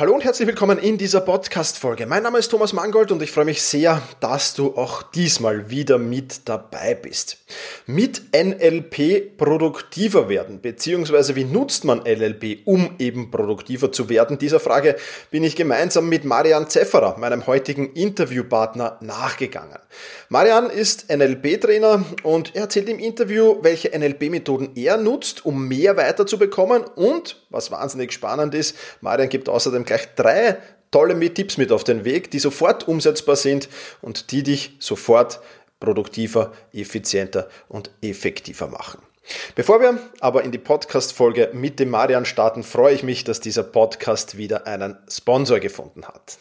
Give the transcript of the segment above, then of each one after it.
Hallo und herzlich willkommen in dieser Podcast-Folge. Mein Name ist Thomas Mangold und ich freue mich sehr, dass du auch diesmal wieder mit dabei bist. Mit NLP produktiver werden, beziehungsweise wie nutzt man NLP, um eben produktiver zu werden? Dieser Frage bin ich gemeinsam mit Marian Zefferer, meinem heutigen Interviewpartner, nachgegangen. Marian ist NLP-Trainer und er erzählt im Interview, welche NLP-Methoden er nutzt, um mehr weiterzubekommen und, was wahnsinnig spannend ist, Marian gibt außerdem gleich drei tolle Tipps mit auf den Weg, die sofort umsetzbar sind und die dich sofort produktiver, effizienter und effektiver machen. Bevor wir aber in die Podcast-Folge mit dem Marian starten, freue ich mich, dass dieser Podcast wieder einen Sponsor gefunden hat.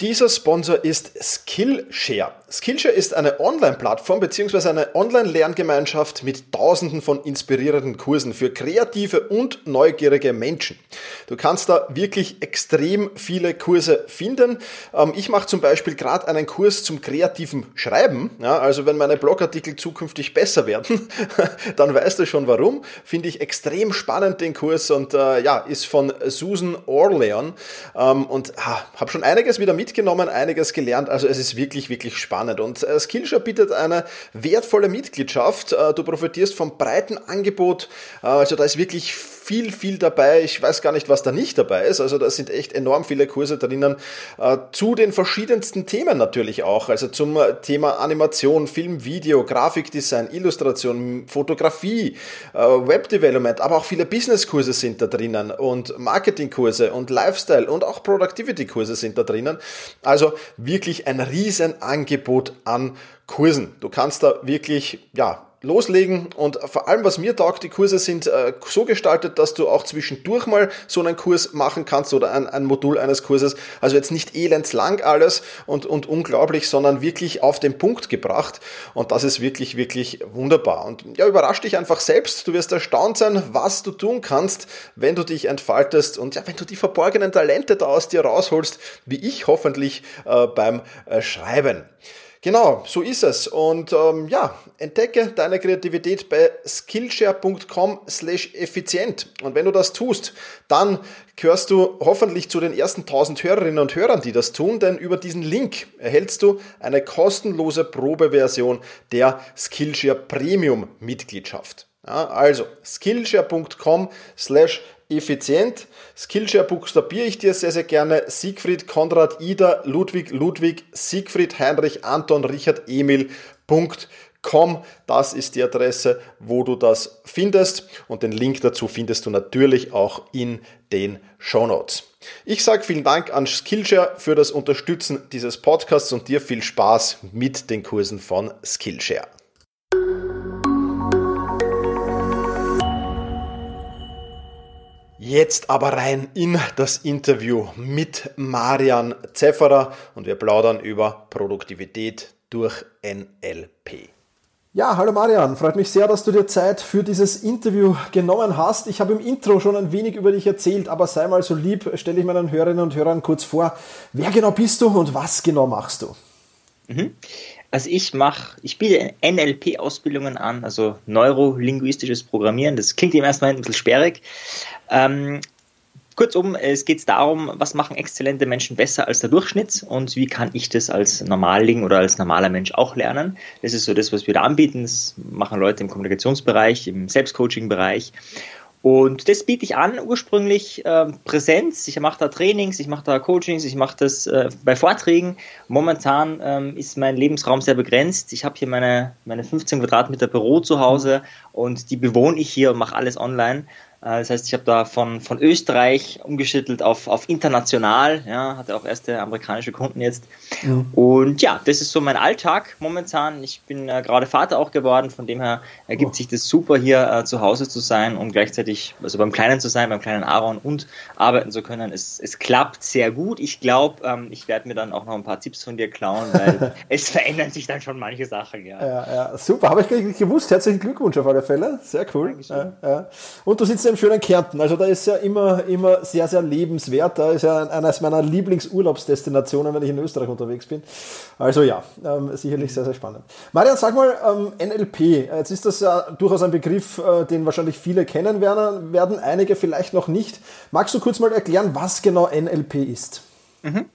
Dieser Sponsor ist Skillshare. Skillshare ist eine Online-Plattform bzw. eine Online-Lerngemeinschaft mit tausenden von inspirierenden Kursen für kreative und neugierige Menschen. Du kannst da wirklich extrem viele Kurse finden. Ähm, ich mache zum Beispiel gerade einen Kurs zum kreativen Schreiben. Also wenn meine Blogartikel zukünftig besser werden, dann weißt du schon warum. Finde ich extrem spannend den Kurs und äh, ja, ist von Susan Orlean ähm, und ah, habe schon einiges wieder mit mitgenommen, einiges gelernt. Also es ist wirklich, wirklich spannend. Und äh, Skillshare bietet eine wertvolle Mitgliedschaft. Äh, du profitierst vom breiten Angebot. Äh, also da ist wirklich viel, viel dabei. Ich weiß gar nicht, was da nicht dabei ist. Also da sind echt enorm viele Kurse drinnen äh, zu den verschiedensten Themen natürlich auch. Also zum äh, Thema Animation, Film, Video, Grafikdesign, Illustration, Fotografie, äh, Webdevelopment, aber auch viele Businesskurse sind da drinnen und Marketingkurse und Lifestyle und auch Productivity-Kurse sind da drinnen. Also wirklich ein Riesenangebot an Kursen. Du kannst da wirklich, ja, loslegen und vor allem, was mir taugt, die Kurse sind äh, so gestaltet, dass du auch zwischendurch mal so einen Kurs machen kannst oder ein, ein Modul eines Kurses. Also jetzt nicht elendslang alles und, und unglaublich, sondern wirklich auf den Punkt gebracht und das ist wirklich, wirklich wunderbar. Und ja, überrasch dich einfach selbst. Du wirst erstaunt sein, was du tun kannst, wenn du dich entfaltest und ja, wenn du die verborgenen Talente da aus dir rausholst, wie ich hoffentlich äh, beim äh, Schreiben. Genau, so ist es. Und ähm, ja, entdecke deine Kreativität bei skillshare.com slash effizient. Und wenn du das tust, dann gehörst du hoffentlich zu den ersten 1000 Hörerinnen und Hörern, die das tun, denn über diesen Link erhältst du eine kostenlose Probeversion der Skillshare Premium Mitgliedschaft. Ja, also skillshare.com slash effizient. Skillshare buchstabiere ich dir sehr, sehr gerne. Siegfried, Konrad, Ida, Ludwig, Ludwig, Siegfried, Heinrich, Anton, Richard, Emil.com. Das ist die Adresse, wo du das findest. Und den Link dazu findest du natürlich auch in den Show Notes. Ich sage vielen Dank an Skillshare für das Unterstützen dieses Podcasts und dir viel Spaß mit den Kursen von Skillshare. Jetzt aber rein in das Interview mit Marian Zefferer und wir plaudern über Produktivität durch NLP. Ja, hallo Marian, freut mich sehr, dass du dir Zeit für dieses Interview genommen hast. Ich habe im Intro schon ein wenig über dich erzählt, aber sei mal so lieb, stelle ich meinen Hörerinnen und Hörern kurz vor, wer genau bist du und was genau machst du? Mhm. Also ich mache, ich biete NLP-Ausbildungen an, also neurolinguistisches Programmieren. Das klingt im ersten Moment ein bisschen sperrig. Ähm, kurzum, es geht darum, was machen exzellente Menschen besser als der Durchschnitt und wie kann ich das als Normalling oder als normaler Mensch auch lernen. Das ist so das, was wir da anbieten. Das machen Leute im Kommunikationsbereich, im Selbstcoaching-Bereich. Und das biete ich an, ursprünglich äh, Präsenz. Ich mache da Trainings, ich mache da Coachings, ich mache das äh, bei Vorträgen. Momentan ähm, ist mein Lebensraum sehr begrenzt. Ich habe hier meine, meine 15 Quadratmeter Büro zu Hause und die bewohne ich hier und mache alles online. Äh, das heißt, ich habe da von, von Österreich umgeschüttelt auf, auf international, ja, hatte auch erste amerikanische Kunden jetzt. Mhm. Und ja, das ist so mein Alltag momentan. Ich bin äh, gerade Vater auch geworden, von dem her ergibt oh. sich das super, hier äh, zu Hause zu sein und gleichzeitig, also beim Kleinen zu sein, beim kleinen Aaron und arbeiten zu können. Es, es klappt sehr gut. Ich glaube, ähm, ich werde mir dann auch noch ein paar Tipps von dir klauen, weil es verändern sich dann schon manche Sachen. Ja, ja, ja super. Habe ich gar nicht gewusst. Herzlichen Glückwunsch auf alle Fälle. Sehr cool. Ja, ja. Und du sitzt im schönen Kärnten. Also da ist ja immer, immer sehr, sehr lebenswert. Da ist ja eines meiner Lieblingsurlaubsdestinationen, wenn ich in Österreich unterwegs bin. Also ja, ähm, sicherlich sehr, sehr spannend. Marian, sag mal, ähm, NLP. Jetzt ist das ja durchaus ein Begriff, äh, den wahrscheinlich viele kennen werden, werden, einige vielleicht noch nicht. Magst du kurz mal erklären, was genau NLP ist? Mhm.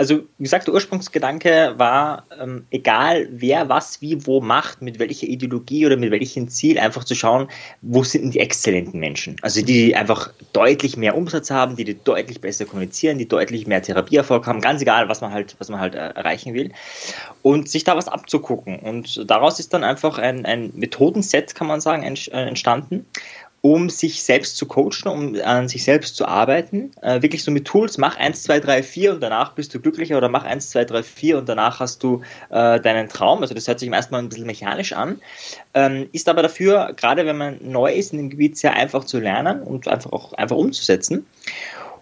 Also, wie gesagt, der Ursprungsgedanke war, ähm, egal wer was wie wo macht, mit welcher Ideologie oder mit welchem Ziel, einfach zu schauen, wo sind denn die exzellenten Menschen? Also die, die einfach deutlich mehr Umsatz haben, die, die deutlich besser kommunizieren, die deutlich mehr Therapieerfolg haben, ganz egal, was man halt, was man halt äh, erreichen will. Und sich da was abzugucken. Und daraus ist dann einfach ein, ein Methodenset, kann man sagen, äh, entstanden um sich selbst zu coachen, um an sich selbst zu arbeiten. Äh, wirklich so mit Tools, mach 1, 2, 3, 4 und danach bist du glücklicher oder mach 1, 2, 3, 4 und danach hast du äh, deinen Traum. Also das hört sich erstmal ein bisschen mechanisch an, ähm, ist aber dafür, gerade wenn man neu ist in dem Gebiet, sehr einfach zu lernen und einfach auch einfach umzusetzen.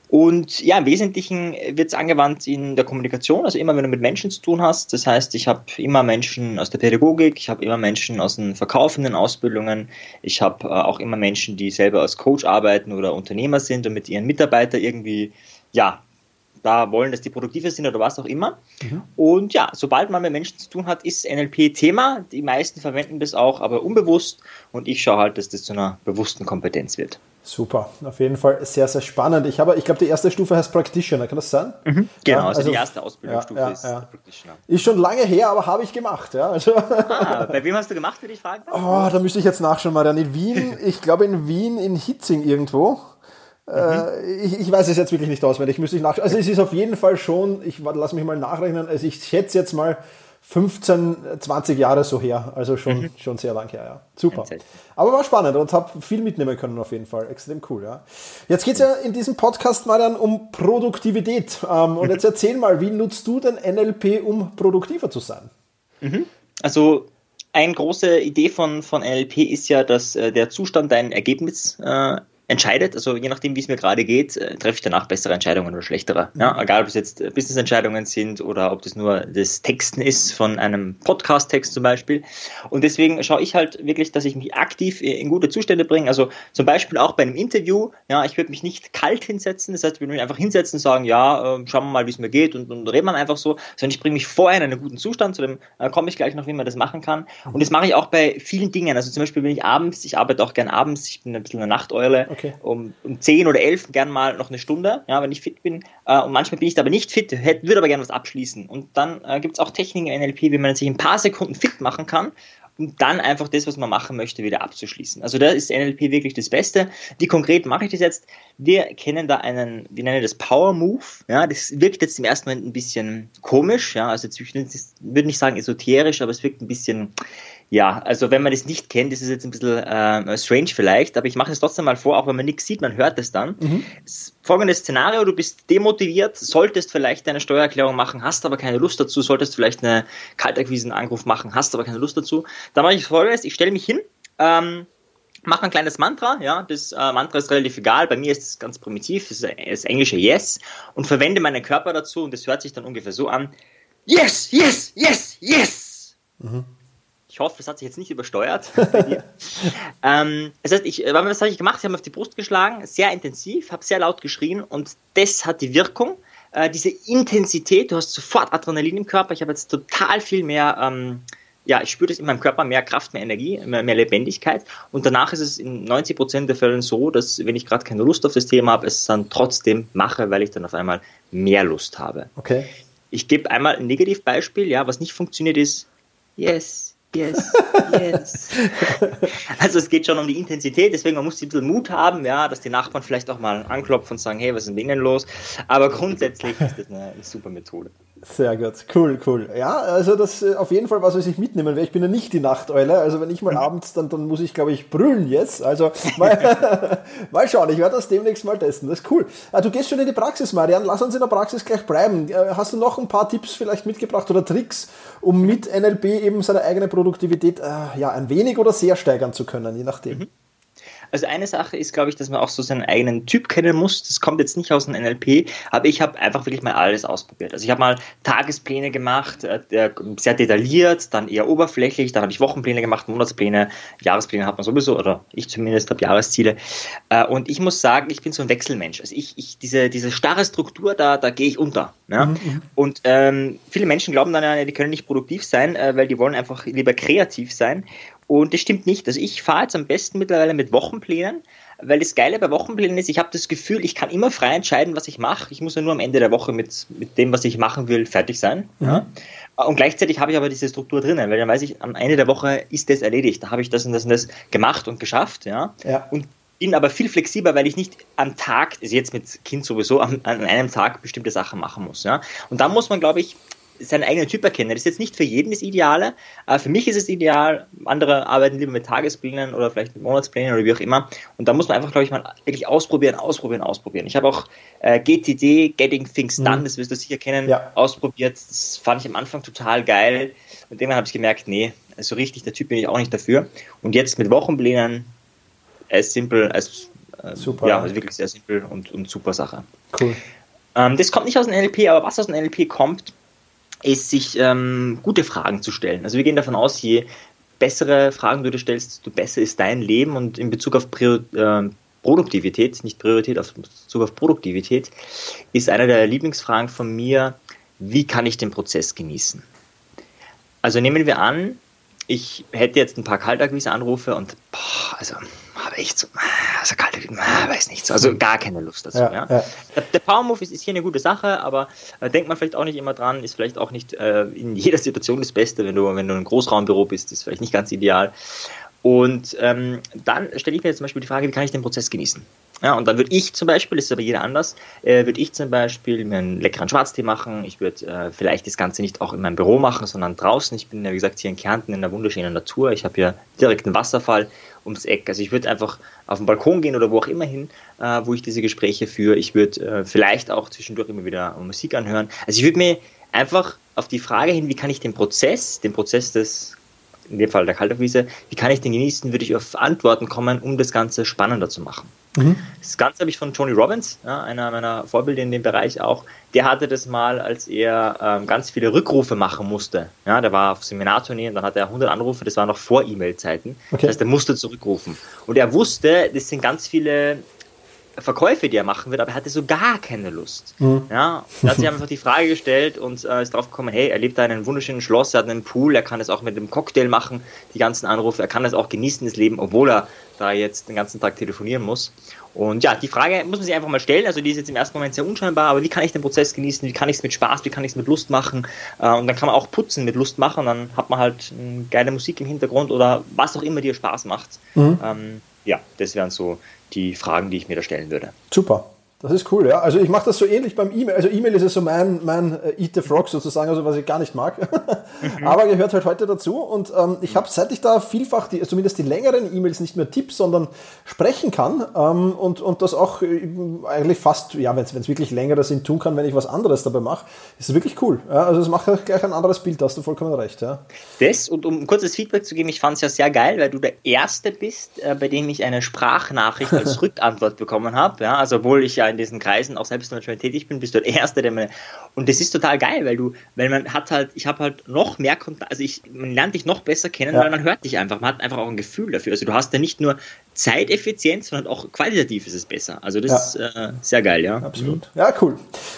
Und ja, im Wesentlichen wird es angewandt in der Kommunikation, also immer wenn du mit Menschen zu tun hast. Das heißt, ich habe immer Menschen aus der Pädagogik, ich habe immer Menschen aus den verkaufenden Ausbildungen, ich habe äh, auch immer Menschen, die selber als Coach arbeiten oder Unternehmer sind und mit ihren Mitarbeitern irgendwie, ja, da wollen, dass die produktiver sind oder was auch immer. Mhm. Und ja, sobald man mit Menschen zu tun hat, ist NLP Thema. Die meisten verwenden das auch, aber unbewusst. Und ich schaue halt, dass das zu einer bewussten Kompetenz wird. Super, auf jeden Fall sehr, sehr spannend. Ich habe, ich glaube, die erste Stufe heißt Practitioner, kann das sein? Mhm, genau, ja, also, also, die erste Ausbildungsstufe ja, ja, ist Practitioner. Ist schon lange her, aber habe ich gemacht. Ja, also ah, bei wem hast du gemacht, würde ich fragen? Oh, da müsste ich jetzt nachschauen, Marian. In Wien, ich glaube in Wien, in Hitzing irgendwo. Äh, mhm. ich, ich, weiß es jetzt wirklich nicht auswendig, müsste ich nachschauen. Also es ist auf jeden Fall schon, ich lass mich mal nachrechnen, also ich schätze jetzt mal 15, 20 Jahre so her, also schon, mhm. schon sehr lang her, ja. Super. Aber war spannend und habe viel mitnehmen können auf jeden Fall. Extrem cool, ja. Jetzt geht es ja in diesem Podcast mal dann um Produktivität. Ähm, und jetzt erzähl mal, wie nutzt du denn NLP, um produktiver zu sein? Mhm. Also eine große Idee von, von NLP ist ja, dass äh, der Zustand dein Ergebnis äh, entscheidet. Also je nachdem, wie es mir gerade geht, äh, treffe ich danach bessere Entscheidungen oder schlechtere. Ja, egal, ob es jetzt äh, Business-Entscheidungen sind oder ob das nur das Texten ist von einem Podcast-Text zum Beispiel. Und deswegen schaue ich halt wirklich, dass ich mich aktiv in gute Zustände bringe. Also zum Beispiel auch bei einem Interview. Ja, ich würde mich nicht kalt hinsetzen. Das heißt, ich würde mich einfach hinsetzen und sagen, ja, äh, schauen wir mal, wie es mir geht und, und reden wir einfach so. Sondern ich bringe mich vorher in einen guten Zustand. Zu dem äh, komme ich gleich noch, wie man das machen kann. Und das mache ich auch bei vielen Dingen. Also zum Beispiel bin ich abends, ich arbeite auch gern abends, ich bin ein bisschen eine Nachteule. Okay. Um, um 10 oder 11 gern mal noch eine Stunde, ja, wenn ich fit bin. Äh, und manchmal bin ich da aber nicht fit, hätte, würde aber gerne was abschließen. Und dann äh, gibt es auch Techniken in NLP, wie man sich in ein paar Sekunden fit machen kann um dann einfach das, was man machen möchte, wieder abzuschließen. Also da ist NLP wirklich das Beste. Wie konkret mache ich das jetzt? Wir kennen da einen, wir nennen das Power Move. Ja, das wirkt jetzt im ersten Moment ein bisschen komisch. Ja, also ich würde nicht sagen esoterisch, aber es wirkt ein bisschen ja, also wenn man das nicht kennt, ist es jetzt ein bisschen äh, strange vielleicht, aber ich mache es trotzdem mal vor, auch wenn man nichts sieht, man hört es dann. Mhm. Folgendes Szenario, du bist demotiviert, solltest vielleicht deine Steuererklärung machen, hast aber keine Lust dazu, solltest vielleicht eine Kaltakquisen-Anruf machen, hast aber keine Lust dazu. Dann mache ich folgendes, ich stelle mich hin, ähm, mache ein kleines Mantra, ja, das äh, Mantra ist relativ egal, bei mir ist es ganz primitiv, das ist das englische Yes und verwende meinen Körper dazu und das hört sich dann ungefähr so an. Yes, yes, yes, yes! Mhm. Ich hoffe, es hat sich jetzt nicht übersteuert ähm, das heißt, ich, was habe ich gemacht? Ich habe auf die Brust geschlagen, sehr intensiv, habe sehr laut geschrien und das hat die Wirkung. Äh, diese Intensität, du hast sofort Adrenalin im Körper. Ich habe jetzt total viel mehr, ähm, ja, ich spüre das in meinem Körper, mehr Kraft, mehr Energie, mehr, mehr Lebendigkeit. Und danach ist es in 90 Prozent der Fällen so, dass wenn ich gerade keine Lust auf das Thema habe, es dann trotzdem mache, weil ich dann auf einmal mehr Lust habe. Okay. Ich gebe einmal ein Negativbeispiel, ja, was nicht funktioniert ist, yes, Yes, yes. also es geht schon um die Intensität, deswegen man muss ein bisschen Mut haben, ja, dass die Nachbarn vielleicht auch mal anklopfen und sagen, hey, was ist denn los? Aber grundsätzlich ist das eine super Methode. Sehr gut, cool, cool. Ja, also das äh, auf jeden Fall was, was ich mitnehmen werde. Ich bin ja nicht die Nachteule, also wenn ich mal mhm. abends, dann, dann muss ich, glaube ich, brüllen jetzt. Also mal, mal schauen, ich werde das demnächst mal testen. Das ist cool. Ah, du gehst schon in die Praxis, Marian. Lass uns in der Praxis gleich bleiben. Äh, hast du noch ein paar Tipps vielleicht mitgebracht oder Tricks, um mit NLP eben seine eigene Produktivität äh, ja, ein wenig oder sehr steigern zu können, je nachdem? Mhm. Also eine Sache ist, glaube ich, dass man auch so seinen eigenen Typ kennen muss. Das kommt jetzt nicht aus dem NLP, aber ich habe einfach wirklich mal alles ausprobiert. Also ich habe mal Tagespläne gemacht, äh, sehr detailliert, dann eher oberflächlich, dann habe ich Wochenpläne gemacht, Monatspläne, Jahrespläne hat man sowieso, oder ich zumindest habe Jahresziele. Äh, und ich muss sagen, ich bin so ein Wechselmensch. Also ich, ich diese, diese starre Struktur, da, da gehe ich unter. Ne? Mhm. Und ähm, viele Menschen glauben dann ja, die können nicht produktiv sein, äh, weil die wollen einfach lieber kreativ sein. Und das stimmt nicht. Also ich fahre jetzt am besten mittlerweile mit Wochenplänen, weil das Geile bei Wochenplänen ist, ich habe das Gefühl, ich kann immer frei entscheiden, was ich mache. Ich muss ja nur am Ende der Woche mit, mit dem, was ich machen will, fertig sein. Ja. Und gleichzeitig habe ich aber diese Struktur drinnen, weil dann weiß ich, am Ende der Woche ist das erledigt. Da habe ich das und das und das gemacht und geschafft. Ja. ja. Und bin aber viel flexibler, weil ich nicht am Tag, also jetzt mit Kind sowieso, an, an einem Tag bestimmte Sachen machen muss. Ja. Und da muss man, glaube ich, seinen eigenen Typ erkennen. Das ist jetzt nicht für jeden das Ideale, aber für mich ist es ideal. Andere arbeiten lieber mit Tagesplänen oder vielleicht mit Monatsplänen oder wie auch immer. Und da muss man einfach, glaube ich, mal wirklich ausprobieren, ausprobieren, ausprobieren. Ich habe auch äh, GTD, Getting Things Done, mhm. das wirst du sicher kennen, ja. ausprobiert. Das fand ich am Anfang total geil. Und irgendwann habe ich gemerkt, nee, so also richtig, der Typ bin ich auch nicht dafür. Und jetzt mit Wochenplänen, as simpel, as äh, super. Ja, also wirklich sehr simpel und, und super Sache. Cool. Ähm, das kommt nicht aus dem NLP, aber was aus dem NLP kommt, ist, sich ähm, gute Fragen zu stellen. Also wir gehen davon aus, je bessere Fragen du dir stellst, desto besser ist dein Leben und in Bezug auf Prior äh, Produktivität, nicht Priorität, auf Bezug auf Produktivität, ist eine der Lieblingsfragen von mir, wie kann ich den Prozess genießen? Also nehmen wir an, ich hätte jetzt ein paar Kaltakquise-Anrufe und boah, also habe echt so, also kalte, weiß nicht, also gar keine Lust dazu. Ja, ja. ja. Der, der Power Move ist, ist, hier eine gute Sache, aber äh, denkt man vielleicht auch nicht immer dran, ist vielleicht auch nicht äh, in jeder Situation das Beste, wenn du, wenn du in einem Großraumbüro bist, ist vielleicht nicht ganz ideal. Und ähm, dann stelle ich mir jetzt zum Beispiel die Frage, wie kann ich den Prozess genießen? Ja, und dann würde ich zum Beispiel, das ist aber jeder anders, äh, würde ich zum Beispiel mir einen leckeren Schwarztee machen. Ich würde äh, vielleicht das Ganze nicht auch in meinem Büro machen, sondern draußen. Ich bin ja, wie gesagt, hier in Kärnten in der wunderschönen Natur. Ich habe hier direkt einen Wasserfall ums Eck. Also ich würde einfach auf den Balkon gehen oder wo auch immer hin, äh, wo ich diese Gespräche führe. Ich würde äh, vielleicht auch zwischendurch immer wieder Musik anhören. Also ich würde mir einfach auf die Frage hin, wie kann ich den Prozess, den Prozess des in dem Fall der Kaltakquise, wie kann ich den genießen, würde ich auf Antworten kommen, um das Ganze spannender zu machen. Mhm. Das Ganze habe ich von Tony Robbins, ja, einer meiner Vorbilder in dem Bereich auch, der hatte das mal, als er ähm, ganz viele Rückrufe machen musste. Ja, der war auf Seminartournee und dann hatte er 100 Anrufe, das war noch vor E-Mail-Zeiten. Okay. Das heißt, er musste zurückrufen. Und er wusste, das sind ganz viele Verkäufe, die er machen wird, aber er hatte so gar keine Lust. Mhm. Ja, er hat sich einfach die Frage gestellt und äh, ist drauf gekommen, hey, er lebt da in einem wunderschönen Schloss, er hat einen Pool, er kann es auch mit einem Cocktail machen, die ganzen Anrufe, er kann das auch genießen, das Leben, obwohl er da jetzt den ganzen Tag telefonieren muss. Und ja, die Frage muss man sich einfach mal stellen, also die ist jetzt im ersten Moment sehr unscheinbar, aber wie kann ich den Prozess genießen, wie kann ich es mit Spaß, wie kann ich es mit Lust machen äh, und dann kann man auch putzen mit Lust machen, dann hat man halt eine geile Musik im Hintergrund oder was auch immer dir Spaß macht. Mhm. Ähm, ja, das wären so die Fragen, die ich mir da stellen würde. Super. Das ist cool, ja. Also ich mache das so ähnlich beim E-Mail. Also E-Mail ist ja so mein, mein äh, Eat the Frog sozusagen, also was ich gar nicht mag. Mhm. Aber gehört halt heute dazu. Und ähm, ich habe, seit ich da vielfach, die, zumindest die längeren E-Mails nicht mehr Tipps, sondern sprechen kann ähm, und, und das auch äh, eigentlich fast, ja, wenn es wirklich längere sind, tun kann, wenn ich was anderes dabei mache, ist wirklich cool. Ja, also es macht gleich ein anderes Bild, da hast du vollkommen recht. Ja. Das, und um kurzes Feedback zu geben, ich fand es ja sehr geil, weil du der Erste bist, äh, bei dem ich eine Sprachnachricht als Rückantwort bekommen habe. Ja, also obwohl ich ja in diesen Kreisen auch selbst manchmal tätig bin, bist du der Erste, der mir. Und das ist total geil, weil du, weil man hat halt, ich habe halt noch mehr Kontakt, also ich, man lernt dich noch besser kennen, ja. weil man hört dich einfach. Man hat einfach auch ein Gefühl dafür. Also du hast ja nicht nur Zeiteffizienz, sondern auch qualitativ ist es besser. Also das ja. ist äh, sehr geil, ja. Absolut. Ja, cool.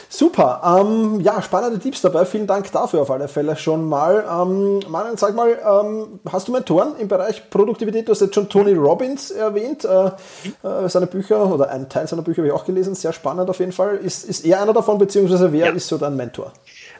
Super. Ähm, ja, spannende Tipps dabei. Vielen Dank dafür auf alle Fälle schon mal. Ähm, Manuel, sag mal, ähm, hast du Mentoren im Bereich Produktivität? Du hast jetzt schon Tony Robbins erwähnt. Äh, äh, seine Bücher oder einen Teil seiner Bücher habe ich auch gelesen. Sehr spannend auf jeden Fall. Ist, ist er einer davon, beziehungsweise wer ja. ist so dein Mentor?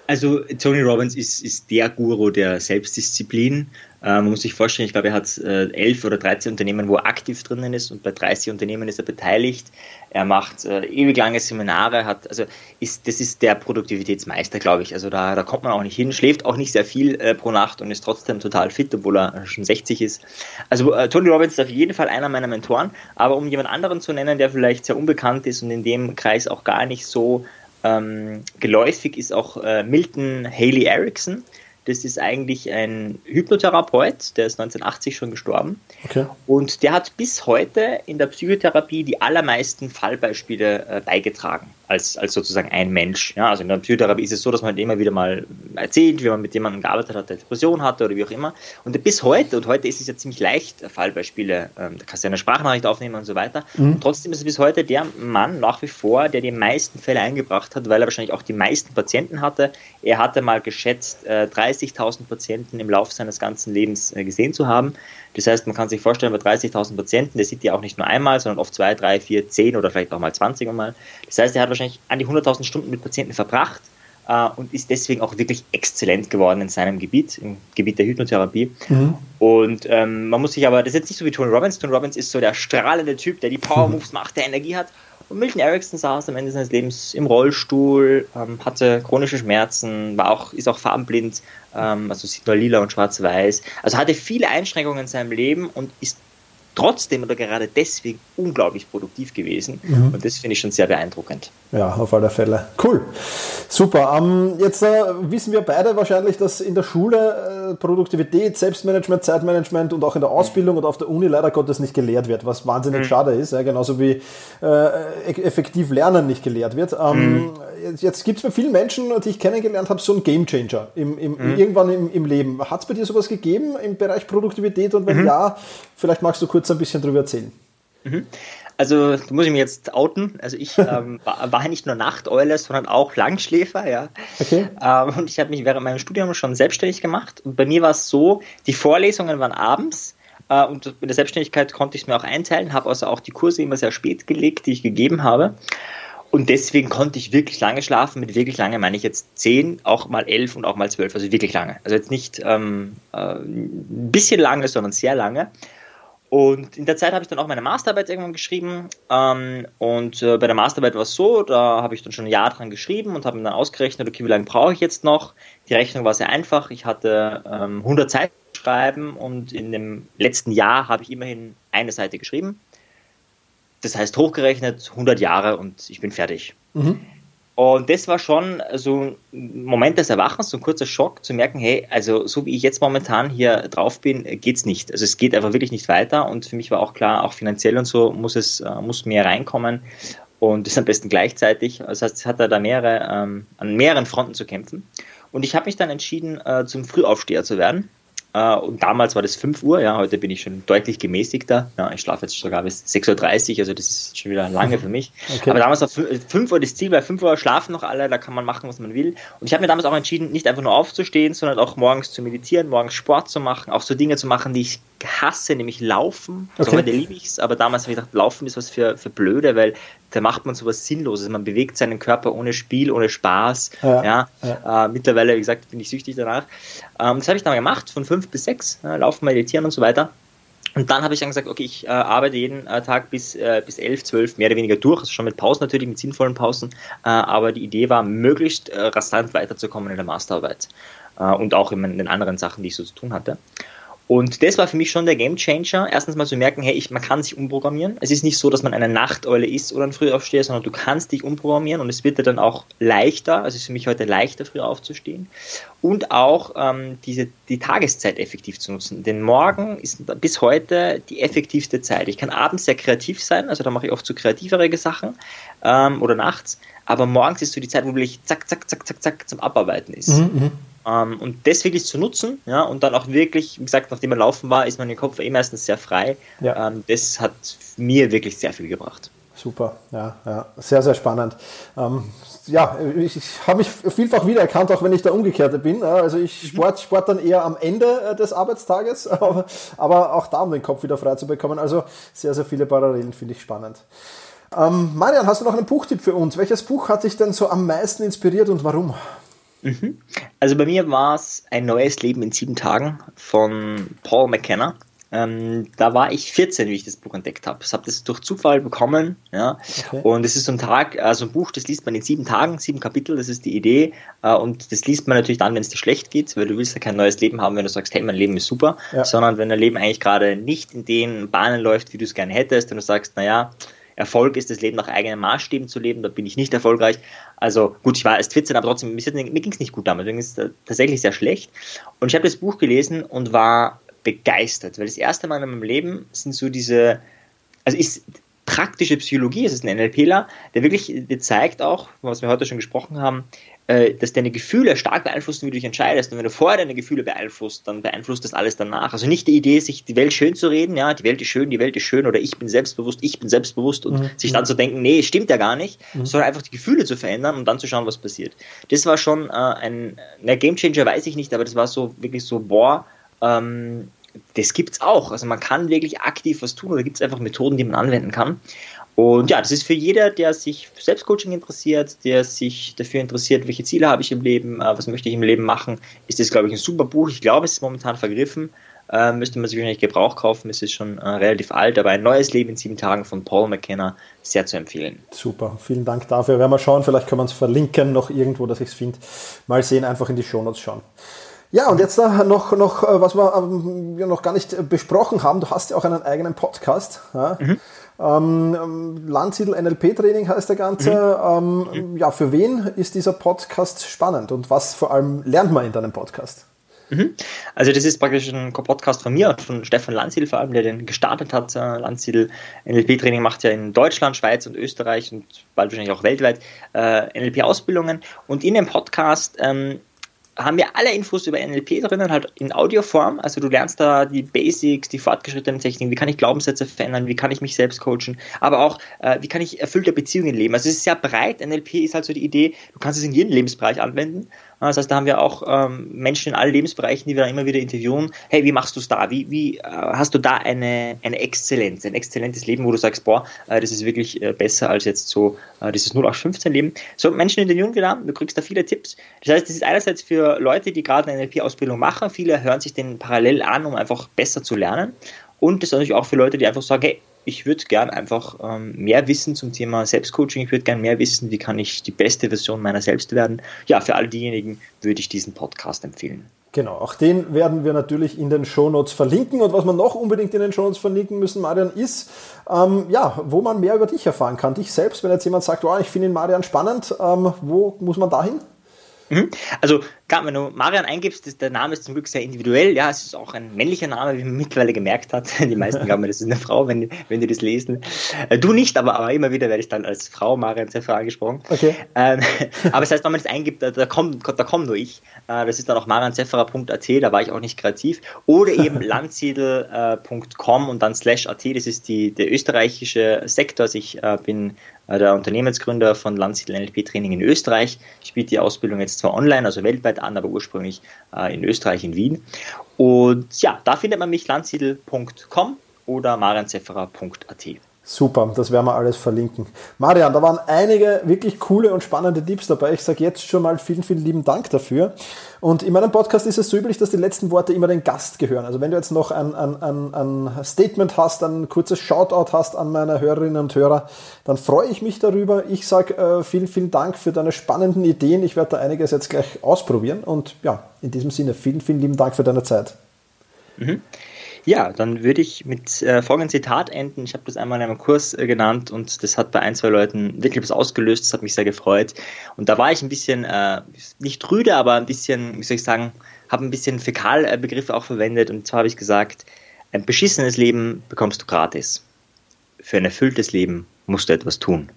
Also Tony Robbins ist, ist der Guru der Selbstdisziplin. Äh, man muss sich vorstellen, ich glaube, er hat äh, elf oder 13 Unternehmen, wo er aktiv drinnen ist und bei 30 Unternehmen ist er beteiligt. Er macht äh, ewig lange Seminare, hat, also ist, das ist der Produktivitätsmeister, glaube ich. Also da, da kommt man auch nicht hin, schläft auch nicht sehr viel äh, pro Nacht und ist trotzdem total fit, obwohl er schon 60 ist. Also äh, Tony Robbins ist auf jeden Fall einer meiner Mentoren, aber um jemand anderen zu nennen, der vielleicht sehr unbekannt ist und in dem Kreis auch gar nicht so ähm, geläufig ist auch äh, Milton Haley Erickson. Das ist eigentlich ein Hypnotherapeut, der ist 1980 schon gestorben. Okay. Und der hat bis heute in der Psychotherapie die allermeisten Fallbeispiele äh, beigetragen als, als sozusagen ein Mensch. Ja, also in der Psychotherapie ist es so, dass man halt immer wieder mal erzählt, wie man mit jemandem gearbeitet hat, der Depression hatte oder wie auch immer. Und bis heute, und heute ist es ja ziemlich leicht, Fallbeispiele, ähm, da kannst du ja eine Sprachnachricht aufnehmen und so weiter. Mhm. Und trotzdem ist es bis heute der Mann nach wie vor, der die meisten Fälle eingebracht hat, weil er wahrscheinlich auch die meisten Patienten hatte. Er hatte mal geschätzt, äh, 30.000 Patienten im Laufe seines ganzen Lebens äh, gesehen zu haben. Das heißt, man kann sich vorstellen, bei 30.000 Patienten, der sieht die auch nicht nur einmal, sondern oft zwei, drei, vier, zehn oder vielleicht auch mal 20 Mal. Das heißt, er hat wahrscheinlich an die 100.000 Stunden mit Patienten verbracht äh, und ist deswegen auch wirklich exzellent geworden in seinem Gebiet, im Gebiet der Hypnotherapie. Mhm. Und ähm, man muss sich aber, das ist jetzt nicht so wie Tony Robbins. Tony Robbins ist so der strahlende Typ, der die Power Moves macht, der Energie hat. Und Milton Erickson saß am Ende seines Lebens im Rollstuhl, ähm, hatte chronische Schmerzen, war auch, ist auch farbenblind, ähm, also sieht nur lila und schwarz-weiß. Also hatte viele Einschränkungen in seinem Leben und ist trotzdem oder gerade deswegen unglaublich produktiv gewesen. Mhm. Und das finde ich schon sehr beeindruckend. Ja, auf alle Fälle. Cool. Super. Ähm, jetzt äh, wissen wir beide wahrscheinlich, dass in der Schule äh, Produktivität, Selbstmanagement, Zeitmanagement und auch in der Ausbildung mhm. und auf der Uni leider Gottes nicht gelehrt wird, was wahnsinnig mhm. schade ist. Ja, genauso wie äh, e-, effektiv Lernen nicht gelehrt wird. Ähm, mhm. Jetzt, jetzt gibt es bei vielen Menschen, die ich kennengelernt habe, so einen Gamechanger im, im, mhm. irgendwann im, im Leben. Hat es bei dir sowas gegeben im Bereich Produktivität? Und wenn mhm. ja, vielleicht magst du kurz kurz ein bisschen darüber erzählen? Mhm. Also, da muss ich mir jetzt outen. Also, ich ähm, war, war, nicht nur Nachteule, sondern auch Langschläfer, ja. Okay. Ähm, und ich habe mich während meinem Studium schon selbstständig gemacht. Und bei mir war es so, die Vorlesungen waren abends. Äh, und in der Selbstständigkeit konnte ich es mir auch einteilen, habe also auch die Kurse immer sehr spät gelegt, die ich gegeben habe. Und deswegen konnte ich wirklich lange schlafen. Mit wirklich lange meine ich jetzt zehn, auch mal elf und auch mal zwölf. Also wirklich lange. Also jetzt nicht ähm, äh, ein bisschen lange, sondern sehr lange. Und in der Zeit habe ich dann auch meine Masterarbeit irgendwann geschrieben. Ähm, und äh, bei der Masterarbeit war es so, da habe ich dann schon ein Jahr dran geschrieben und habe mir dann ausgerechnet, okay, wie lange brauche ich jetzt noch? Die Rechnung war sehr einfach. Ich hatte ähm, 100 Seiten schreiben und in dem letzten Jahr habe ich immerhin eine Seite geschrieben. Das heißt, hochgerechnet 100 Jahre und ich bin fertig. Mhm. Und das war schon so ein Moment des Erwachens, so ein kurzer Schock, zu merken, hey, also so wie ich jetzt momentan hier drauf bin, geht's nicht. Also es geht einfach wirklich nicht weiter. Und für mich war auch klar, auch finanziell und so muss es äh, muss mehr reinkommen. Und das am besten gleichzeitig. Das heißt, es hat da mehrere, ähm, an mehreren Fronten zu kämpfen. Und ich habe mich dann entschieden, äh, zum Frühaufsteher zu werden. Äh, und damals war das 5 Uhr, ja, heute bin ich schon deutlich gemäßigter. Ja, ich schlafe jetzt sogar bis 6.30 Uhr, also das ist schon wieder lange für mich. Okay. Aber damals war 5 Uhr das Ziel, weil 5 Uhr schlafen noch alle, da kann man machen, was man will. Und ich habe mir damals auch entschieden, nicht einfach nur aufzustehen, sondern auch morgens zu meditieren, morgens Sport zu machen, auch so Dinge zu machen, die ich hasse, nämlich Laufen. Also okay. heute liebe ich es, aber damals habe ich gedacht, Laufen ist was für, für Blöde, weil da macht man sowas Sinnloses. Man bewegt seinen Körper ohne Spiel, ohne Spaß. Ja, ja. ja. Äh, mittlerweile, wie gesagt, bin ich süchtig danach. Ähm, das habe ich dann gemacht, von fünf bis sechs, äh, Laufen, Meditieren und so weiter. Und dann habe ich dann gesagt, okay, ich äh, arbeite jeden äh, Tag bis, äh, bis 11, 12 mehr oder weniger durch, also schon mit Pausen natürlich, mit sinnvollen Pausen. Äh, aber die Idee war, möglichst äh, rasant weiterzukommen in der Masterarbeit äh, und auch in den anderen Sachen, die ich so zu tun hatte. Und das war für mich schon der Game Changer. Erstens mal zu merken, hey, ich, man kann sich umprogrammieren. Es ist nicht so, dass man eine Nachteule ist oder ein Frühaufsteher, sondern du kannst dich umprogrammieren und es wird dir dann auch leichter. Also es ist für mich heute leichter, früh aufzustehen. Und auch ähm, diese, die Tageszeit effektiv zu nutzen. Denn morgen ist bis heute die effektivste Zeit. Ich kann abends sehr kreativ sein, also da mache ich oft so kreativere Sachen ähm, oder nachts. Aber morgens ist so die Zeit, wo wirklich zack, zack, zack, zack, zack zum Abarbeiten ist. Mhm, mhm. Ähm, und das wirklich zu nutzen, ja, und dann auch wirklich, wie gesagt, nachdem man laufen war, ist mein Kopf eh meistens sehr frei. Ja. Ähm, das hat mir wirklich sehr viel gebracht. Super, ja, ja. sehr, sehr spannend. Ähm, ja, ich, ich habe mich vielfach wiedererkannt, auch wenn ich der Umgekehrte bin. Also ich mhm. sport, sport dann eher am Ende äh, des Arbeitstages, aber, aber auch da, um den Kopf wieder frei zu bekommen. Also sehr, sehr viele Parallelen finde ich spannend. Ähm, Marian, hast du noch einen Buchtipp für uns? Welches Buch hat dich denn so am meisten inspiriert und warum? Mhm. Also bei mir war es ein neues Leben in sieben Tagen von Paul McKenna. Ähm, da war ich 14, wie ich das Buch entdeckt habe. Ich habe das durch Zufall bekommen, ja. Okay. Und es ist so ein Tag, also ein Buch, das liest man in sieben Tagen, sieben Kapitel, das ist die Idee. Äh, und das liest man natürlich dann, wenn es dir schlecht geht, weil du willst ja kein neues Leben haben, wenn du sagst, hey, mein Leben ist super, ja. sondern wenn dein Leben eigentlich gerade nicht in den Bahnen läuft, wie du es gerne hättest, und du sagst, naja, Erfolg ist, das Leben nach eigenen Maßstäben zu leben. Da bin ich nicht erfolgreich. Also gut, ich war erst 14, aber trotzdem, mir ging es nicht gut damals. Mir ging es tatsächlich sehr schlecht. Und ich habe das Buch gelesen und war begeistert, weil das erste Mal in meinem Leben sind so diese, also ist praktische Psychologie, es ist ein NLPler, der wirklich dir zeigt auch, was wir heute schon gesprochen haben, dass deine Gefühle stark beeinflussen, wie du dich entscheidest. Und wenn du vorher deine Gefühle beeinflusst, dann beeinflusst das alles danach. Also nicht die Idee, sich die Welt schön zu reden, ja, die Welt ist schön, die Welt ist schön oder ich bin selbstbewusst, ich bin selbstbewusst und mhm. sich dann zu denken, nee, stimmt ja gar nicht, mhm. sondern einfach die Gefühle zu verändern und dann zu schauen, was passiert. Das war schon äh, ein, ein Gamechanger, weiß ich nicht, aber das war so wirklich so, boah, ähm, das gibt's auch. Also man kann wirklich aktiv was tun oder gibt es einfach Methoden, die man anwenden kann. Und ja, das ist für jeder, der sich für Selbstcoaching interessiert, der sich dafür interessiert, welche Ziele habe ich im Leben, äh, was möchte ich im Leben machen, ist das, glaube ich, ein super Buch. Ich glaube, es ist momentan vergriffen. Äh, müsste man sich wahrscheinlich Gebrauch kaufen. Es ist schon äh, relativ alt, aber ein neues Leben in sieben Tagen von Paul McKenna sehr zu empfehlen. Super, vielen Dank dafür. Werden wir schauen, vielleicht kann man es verlinken noch irgendwo, dass ich es finde. Mal sehen, einfach in die Shownotes schauen. Ja, und jetzt noch, noch äh, was wir ähm, noch gar nicht besprochen haben. Du hast ja auch einen eigenen Podcast. Ja? Mhm. Ähm, Landsiedel NLP Training heißt der Ganze. Mhm. Ähm, ja, für wen ist dieser Podcast spannend und was vor allem lernt man in deinem Podcast? Mhm. Also das ist praktisch ein Podcast von mir, von Stefan Landsiedel vor allem, der den gestartet hat. Äh, Landsiedel NLP-Training macht ja in Deutschland, Schweiz und Österreich und bald wahrscheinlich auch weltweit äh, NLP-Ausbildungen. Und in dem Podcast ähm, haben wir alle Infos über NLP drinnen, halt in Audioform. Also du lernst da die Basics, die fortgeschrittenen Techniken, wie kann ich Glaubenssätze verändern, wie kann ich mich selbst coachen, aber auch, äh, wie kann ich erfüllte Beziehungen leben. Also es ist sehr breit. NLP ist halt so die Idee, du kannst es in jedem Lebensbereich anwenden. Das heißt, da haben wir auch ähm, Menschen in allen Lebensbereichen, die wir dann immer wieder interviewen. Hey, wie machst du es da? Wie, wie äh, hast du da eine, eine Exzellenz, ein exzellentes Leben, wo du sagst, boah, äh, das ist wirklich äh, besser als jetzt so äh, dieses 0815-Leben. So, Menschen interviewen wir da, du kriegst da viele Tipps. Das heißt, das ist einerseits für Leute, die gerade eine NLP-Ausbildung machen. Viele hören sich den parallel an, um einfach besser zu lernen. Und das ist natürlich auch für Leute, die einfach sagen, hey, ich würde gern einfach ähm, mehr wissen zum Thema Selbstcoaching. Ich würde gern mehr wissen, wie kann ich die beste Version meiner selbst werden. Ja, für all diejenigen würde ich diesen Podcast empfehlen. Genau, auch den werden wir natürlich in den Shownotes verlinken. Und was wir noch unbedingt in den Shownotes verlinken müssen, Marian, ist, ähm, ja, wo man mehr über dich erfahren kann. Dich selbst, wenn jetzt jemand sagt, oh, ich finde den Marian spannend, ähm, wo muss man dahin? Mhm. Also, klar, wenn du Marian eingibst, ist, der Name ist zum Glück sehr individuell. Ja, es ist auch ein männlicher Name, wie man mittlerweile gemerkt hat. Die meisten glauben, das ist eine Frau, wenn, wenn die das lesen. Äh, du nicht, aber, aber immer wieder werde ich dann als Frau Marian Zeffer angesprochen. Okay. Ähm, aber das heißt, wenn man das eingibt, da, da kommt, da kommt nur ich. Äh, das ist dann auch marianzefferer.at, da war ich auch nicht kreativ. Oder eben landsiedel.com äh, und dann slash at, das ist die, der österreichische Sektor. Also ich äh, bin der Unternehmensgründer von Landsiedel NLP Training in Österreich. Ich biete die Ausbildung jetzt zwar online, also weltweit an, aber ursprünglich äh, in Österreich, in Wien. Und ja, da findet man mich landsiedel.com oder marianzefferer.at. Super, das werden wir alles verlinken. Marian, da waren einige wirklich coole und spannende Tipps dabei. Ich sage jetzt schon mal vielen, vielen lieben Dank dafür. Und in meinem Podcast ist es so üblich, dass die letzten Worte immer den Gast gehören. Also wenn du jetzt noch ein, ein, ein, ein Statement hast, ein kurzes Shoutout hast an meine Hörerinnen und Hörer, dann freue ich mich darüber. Ich sage äh, vielen, vielen Dank für deine spannenden Ideen. Ich werde da einiges jetzt gleich ausprobieren. Und ja, in diesem Sinne, vielen, vielen lieben Dank für deine Zeit. Mhm. Ja, dann würde ich mit äh, folgendem Zitat enden. Ich habe das einmal in einem Kurs äh, genannt und das hat bei ein, zwei Leuten wirklich was ausgelöst. Das hat mich sehr gefreut. Und da war ich ein bisschen, äh, nicht rüde, aber ein bisschen, wie soll ich sagen, habe ein bisschen Fäkalbegriffe auch verwendet. Und zwar habe ich gesagt, ein beschissenes Leben bekommst du gratis. Für ein erfülltes Leben musst du etwas tun.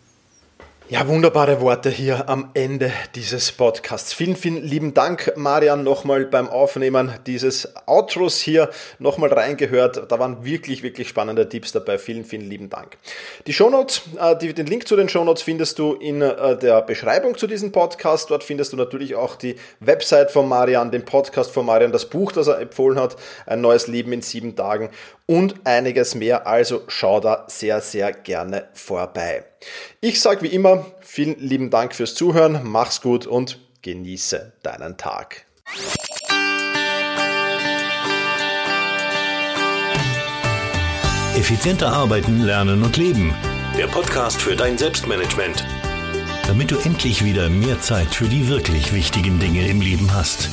Ja, wunderbare Worte hier am Ende dieses Podcasts. Vielen, vielen lieben Dank, Marian, nochmal beim Aufnehmen dieses Outros hier nochmal reingehört. Da waren wirklich, wirklich spannende Tipps dabei. Vielen, vielen lieben Dank. Die Shownotes, äh, den Link zu den Shownotes findest du in äh, der Beschreibung zu diesem Podcast. Dort findest du natürlich auch die Website von Marian, den Podcast von Marian, das Buch, das er empfohlen hat, ein neues Leben in sieben Tagen und einiges mehr. Also schau da sehr, sehr gerne vorbei. Ich sage wie immer, vielen lieben Dank fürs Zuhören, mach's gut und genieße deinen Tag. Effizienter arbeiten, lernen und leben. Der Podcast für dein Selbstmanagement. Damit du endlich wieder mehr Zeit für die wirklich wichtigen Dinge im Leben hast.